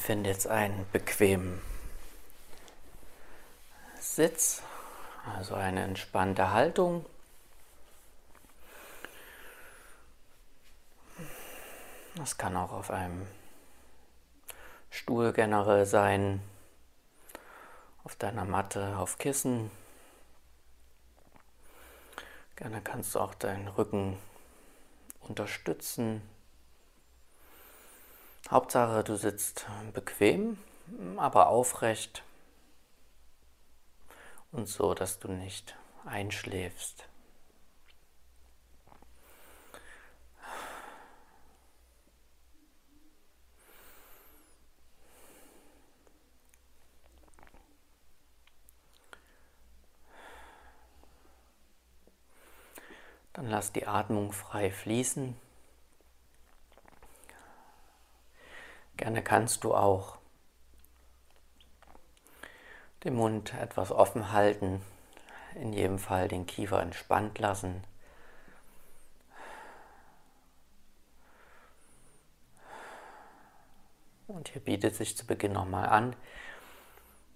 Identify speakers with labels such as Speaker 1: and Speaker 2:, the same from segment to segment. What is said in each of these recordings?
Speaker 1: Finde jetzt einen bequemen Sitz, also eine entspannte Haltung. Das kann auch auf einem Stuhl generell sein, auf deiner Matte, auf Kissen. Gerne kannst du auch deinen Rücken unterstützen. Hauptsache, du sitzt bequem, aber aufrecht und so, dass du nicht einschläfst. Dann lass die Atmung frei fließen. Gerne kannst du auch den Mund etwas offen halten, in jedem Fall den Kiefer entspannt lassen. Und hier bietet sich zu Beginn nochmal an,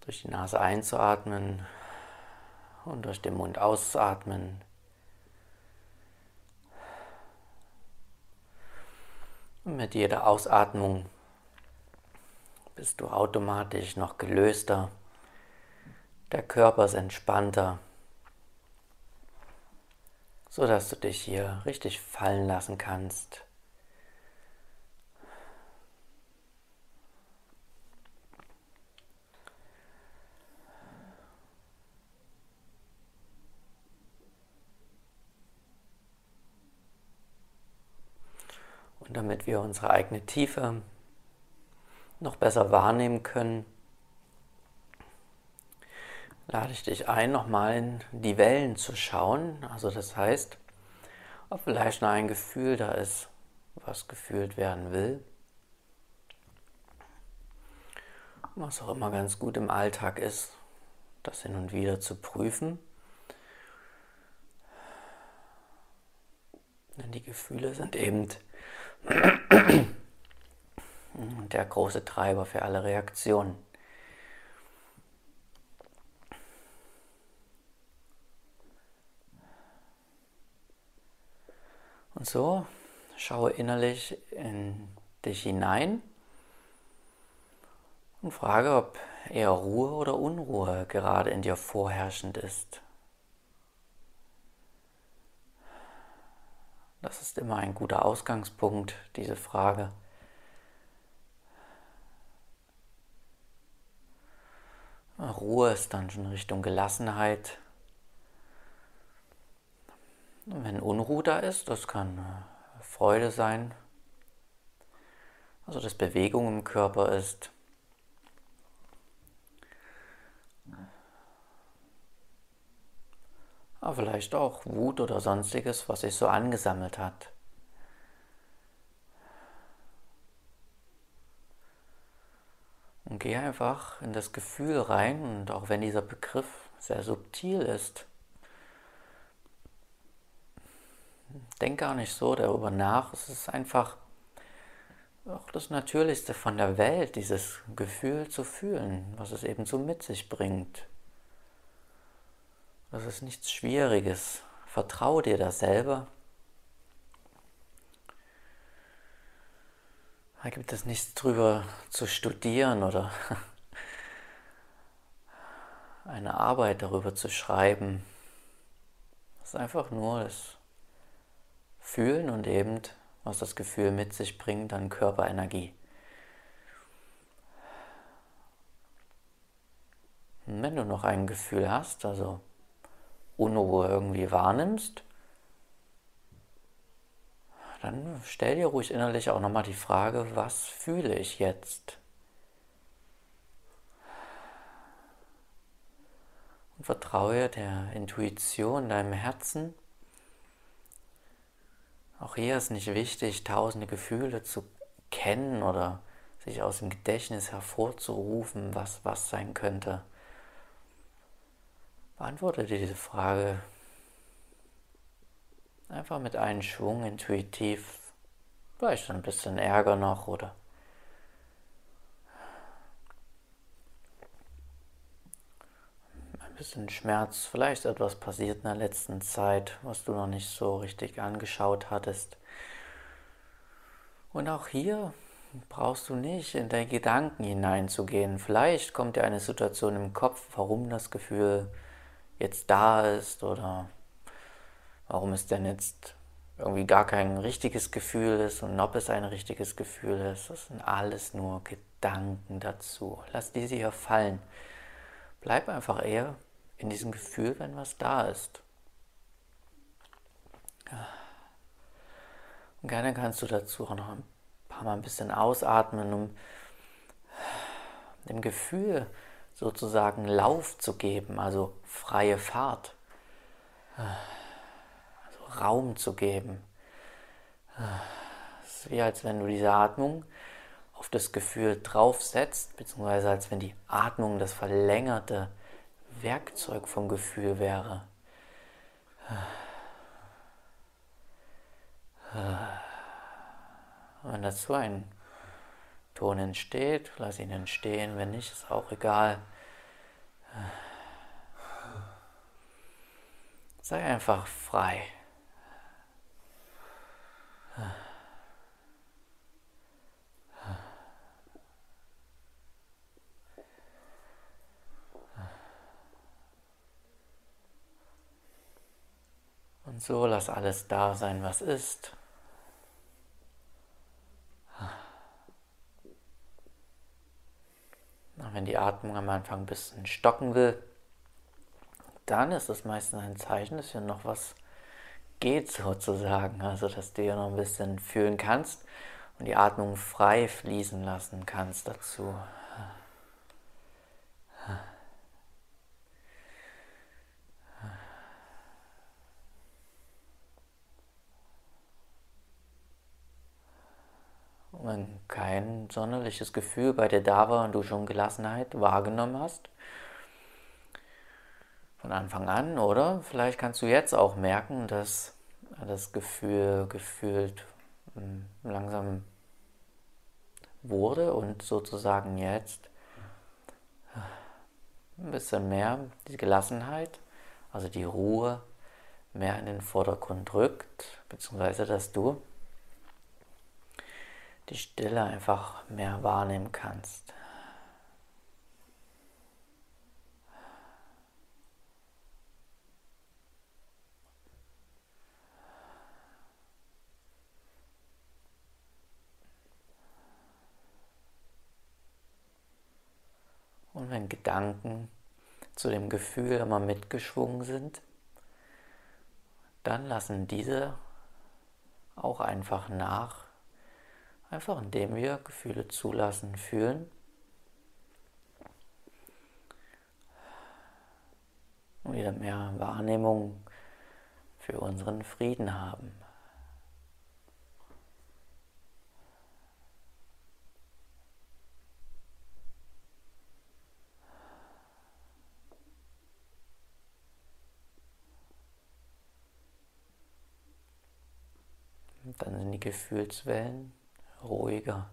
Speaker 1: durch die Nase einzuatmen und durch den Mund auszuatmen. Und mit jeder Ausatmung bist du automatisch noch gelöster, der Körper ist entspannter, so dass du dich hier richtig fallen lassen kannst. Und damit wir unsere eigene Tiefe noch besser wahrnehmen können, lade ich dich ein, nochmal in die Wellen zu schauen. Also das heißt, ob vielleicht noch ein Gefühl da ist, was gefühlt werden will. Was auch immer ganz gut im Alltag ist, das hin und wieder zu prüfen. Denn die Gefühle sind eben der große Treiber für alle Reaktionen. Und so schaue innerlich in dich hinein und frage, ob eher Ruhe oder Unruhe gerade in dir vorherrschend ist. Das ist immer ein guter Ausgangspunkt, diese Frage. Ruhe ist dann schon Richtung Gelassenheit. Wenn Unruhe da ist, das kann äh, Freude sein, also dass Bewegung im Körper ist. Aber vielleicht auch Wut oder sonstiges, was sich so angesammelt hat. Und geh einfach in das Gefühl rein und auch wenn dieser Begriff sehr subtil ist, denk gar nicht so darüber nach. Es ist einfach auch das Natürlichste von der Welt, dieses Gefühl zu fühlen, was es eben so mit sich bringt. Das ist nichts Schwieriges. Vertraue dir das selber. Da gibt es nichts drüber zu studieren oder eine Arbeit darüber zu schreiben. Es ist einfach nur das fühlen und eben, was das Gefühl mit sich bringt, an Körperenergie. Und wenn du noch ein Gefühl hast, also Unruhe irgendwie wahrnimmst, dann stell dir ruhig innerlich auch nochmal die Frage, was fühle ich jetzt? Und vertraue der Intuition, deinem Herzen, auch hier ist nicht wichtig, tausende Gefühle zu kennen oder sich aus dem Gedächtnis hervorzurufen, was was sein könnte. Beantworte dir diese Frage Einfach mit einem Schwung intuitiv, vielleicht ein bisschen Ärger noch oder ein bisschen Schmerz, vielleicht etwas passiert in der letzten Zeit, was du noch nicht so richtig angeschaut hattest. Und auch hier brauchst du nicht in deine Gedanken hineinzugehen. Vielleicht kommt dir eine Situation im Kopf, warum das Gefühl jetzt da ist oder warum es denn jetzt irgendwie gar kein richtiges Gefühl ist und ob es ein richtiges Gefühl ist. Das sind alles nur Gedanken dazu. Lass diese hier fallen. Bleib einfach eher in diesem Gefühl, wenn was da ist. Und gerne kannst du dazu auch noch ein paar Mal ein bisschen ausatmen, um dem Gefühl sozusagen Lauf zu geben, also freie Fahrt. Raum zu geben. Es ist wie als wenn du diese Atmung auf das Gefühl draufsetzt, beziehungsweise als wenn die Atmung das verlängerte Werkzeug vom Gefühl wäre. Wenn dazu ein Ton entsteht, lass ihn entstehen, wenn nicht, ist auch egal. Sei einfach frei. Und so lass alles da sein, was ist. wenn die Atmung am Anfang ein bisschen stocken will, dann ist das meistens ein Zeichen, dass hier noch was geht sozusagen. Also dass du hier noch ein bisschen fühlen kannst und die Atmung frei fließen lassen kannst dazu. Kein sonderliches Gefühl bei dir da war und du schon Gelassenheit wahrgenommen hast, von Anfang an, oder? Vielleicht kannst du jetzt auch merken, dass das Gefühl gefühlt hm, langsam wurde und sozusagen jetzt ein bisschen mehr die Gelassenheit, also die Ruhe mehr in den Vordergrund rückt, beziehungsweise dass du die Stille einfach mehr wahrnehmen kannst. Und wenn Gedanken zu dem Gefühl immer mitgeschwungen sind, dann lassen diese auch einfach nach Einfach indem wir Gefühle zulassen, fühlen. Und wieder mehr Wahrnehmung für unseren Frieden haben. Und dann sind die Gefühlswellen ruhiger.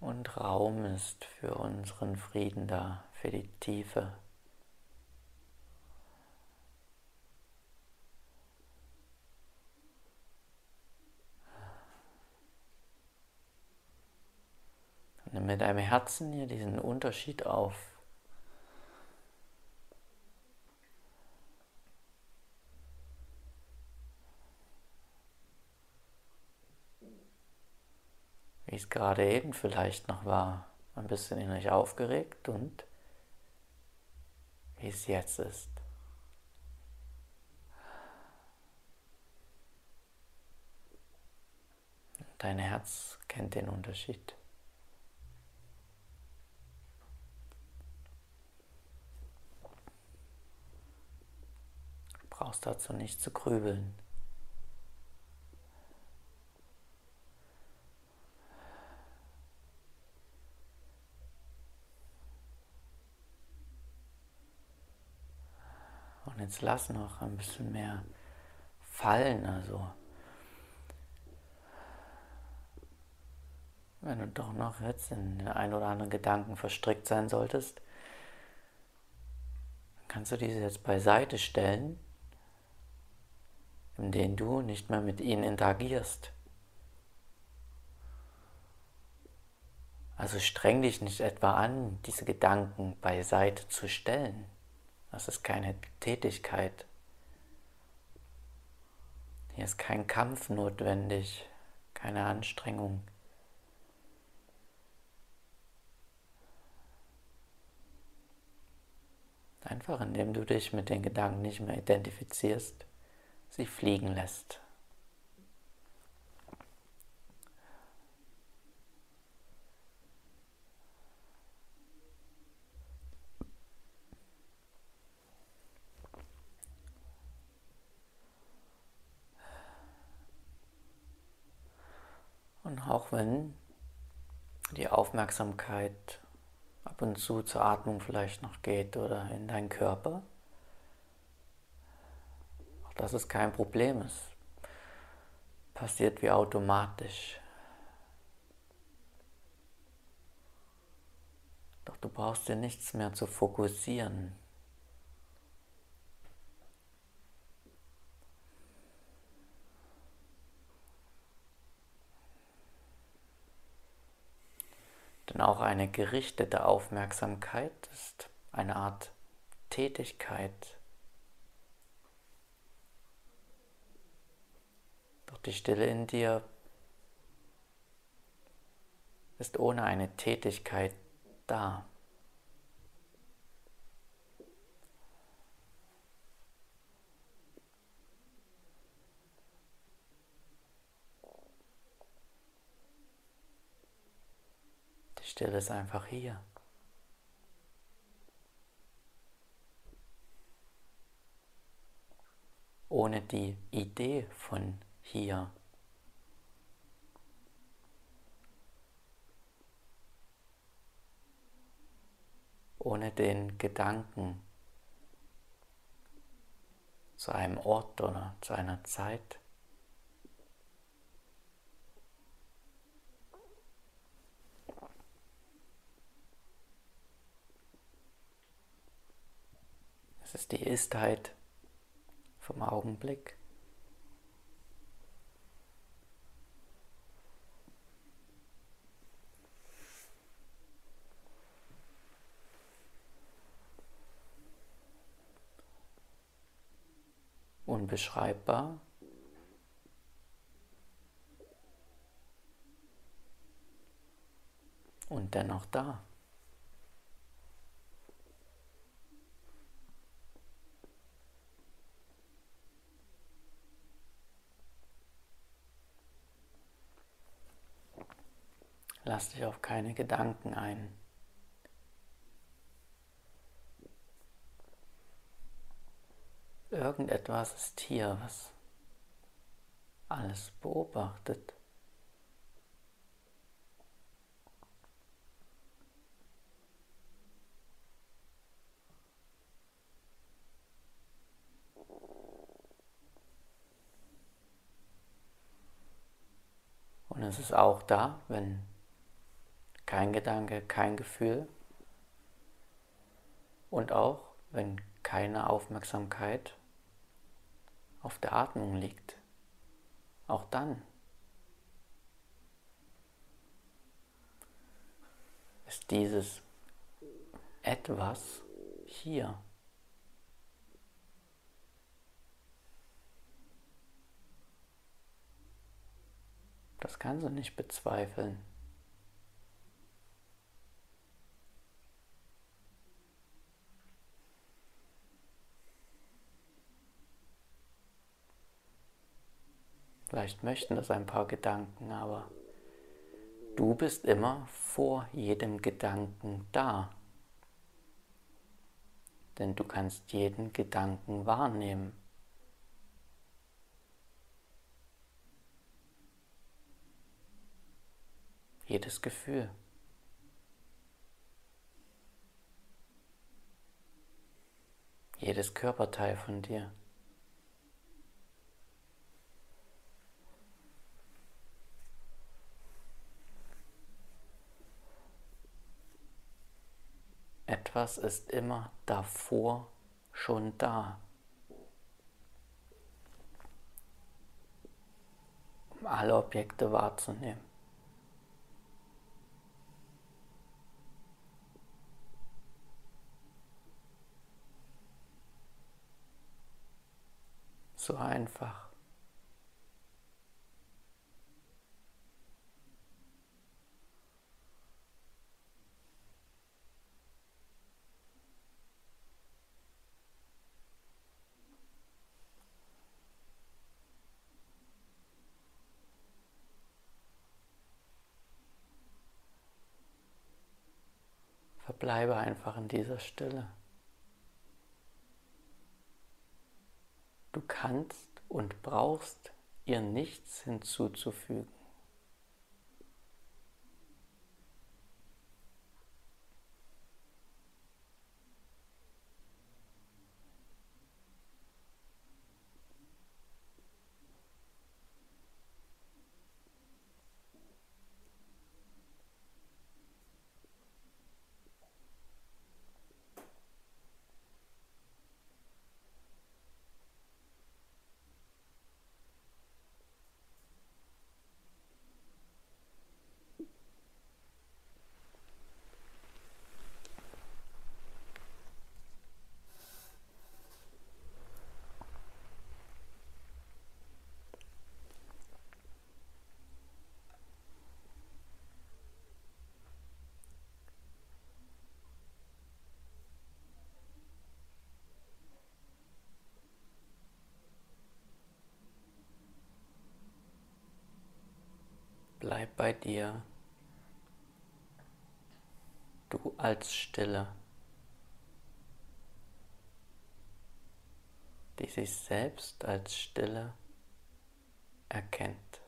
Speaker 1: Und Raum ist für unseren Frieden da, für die Tiefe. Und mit deinem Herzen hier diesen Unterschied auf wie es gerade eben vielleicht noch war, ein bisschen innerlich aufgeregt und wie es jetzt ist. Dein Herz kennt den Unterschied. Du brauchst dazu nicht zu grübeln. Jetzt lass noch ein bisschen mehr fallen, also wenn du doch noch jetzt in den ein oder anderen Gedanken verstrickt sein solltest, kannst du diese jetzt beiseite stellen, indem du nicht mehr mit ihnen interagierst. Also streng dich nicht etwa an, diese Gedanken beiseite zu stellen. Das ist keine Tätigkeit. Hier ist kein Kampf notwendig, keine Anstrengung. Einfach indem du dich mit den Gedanken nicht mehr identifizierst, sie fliegen lässt. Wenn die Aufmerksamkeit ab und zu zur Atmung vielleicht noch geht oder in deinen Körper. Auch das ist kein Problem. Es passiert wie automatisch. Doch du brauchst dir nichts mehr zu fokussieren. Denn auch eine gerichtete Aufmerksamkeit ist eine Art Tätigkeit. Doch die Stille in dir ist ohne eine Tätigkeit da. Stille ist einfach hier. Ohne die Idee von hier. Ohne den Gedanken zu einem Ort oder zu einer Zeit. Das ist die Istheit vom Augenblick. Unbeschreibbar. Und dennoch da. Lass dich auf keine Gedanken ein. Irgendetwas ist hier, was alles beobachtet. Und es ist auch da, wenn kein Gedanke, kein Gefühl. Und auch wenn keine Aufmerksamkeit auf der Atmung liegt. Auch dann ist dieses etwas hier. Das kannst du nicht bezweifeln. Vielleicht möchten das ein paar Gedanken, aber du bist immer vor jedem Gedanken da. Denn du kannst jeden Gedanken wahrnehmen. Jedes Gefühl. Jedes Körperteil von dir. Etwas ist immer davor schon da. Um alle Objekte wahrzunehmen. So einfach. Verbleibe einfach in dieser Stille. Du kannst und brauchst ihr nichts hinzuzufügen. Bei dir, du als Stille, die sich selbst als Stille erkennt.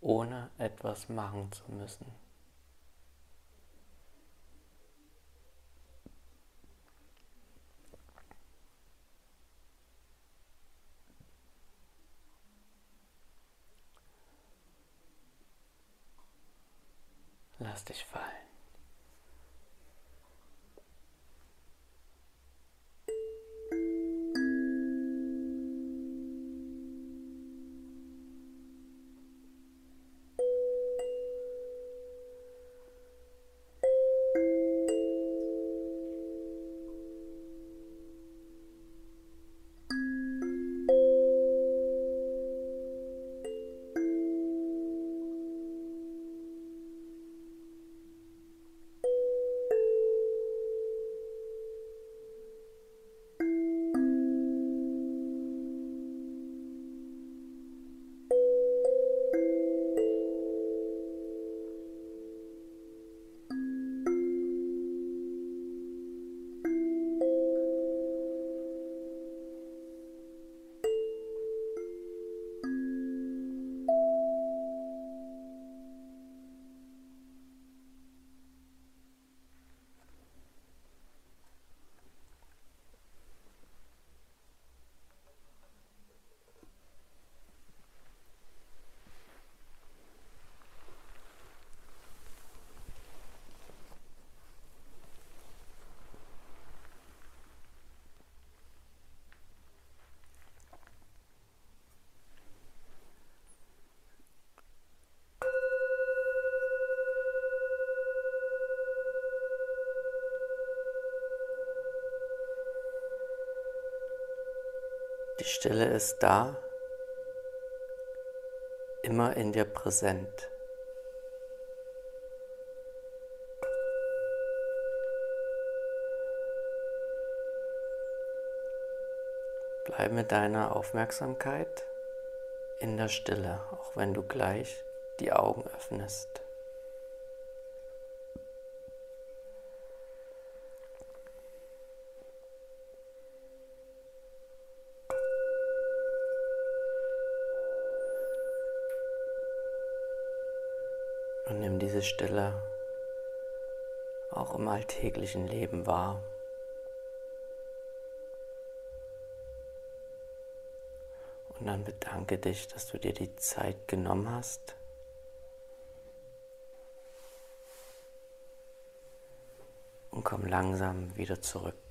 Speaker 1: ohne etwas machen zu müssen. Lass dich fallen. Die Stille ist da, immer in dir präsent. Bleib mit deiner Aufmerksamkeit in der Stille, auch wenn du gleich die Augen öffnest. Und nimm diese Stille auch im alltäglichen Leben wahr. Und dann bedanke dich, dass du dir die Zeit genommen hast. Und komm langsam wieder zurück.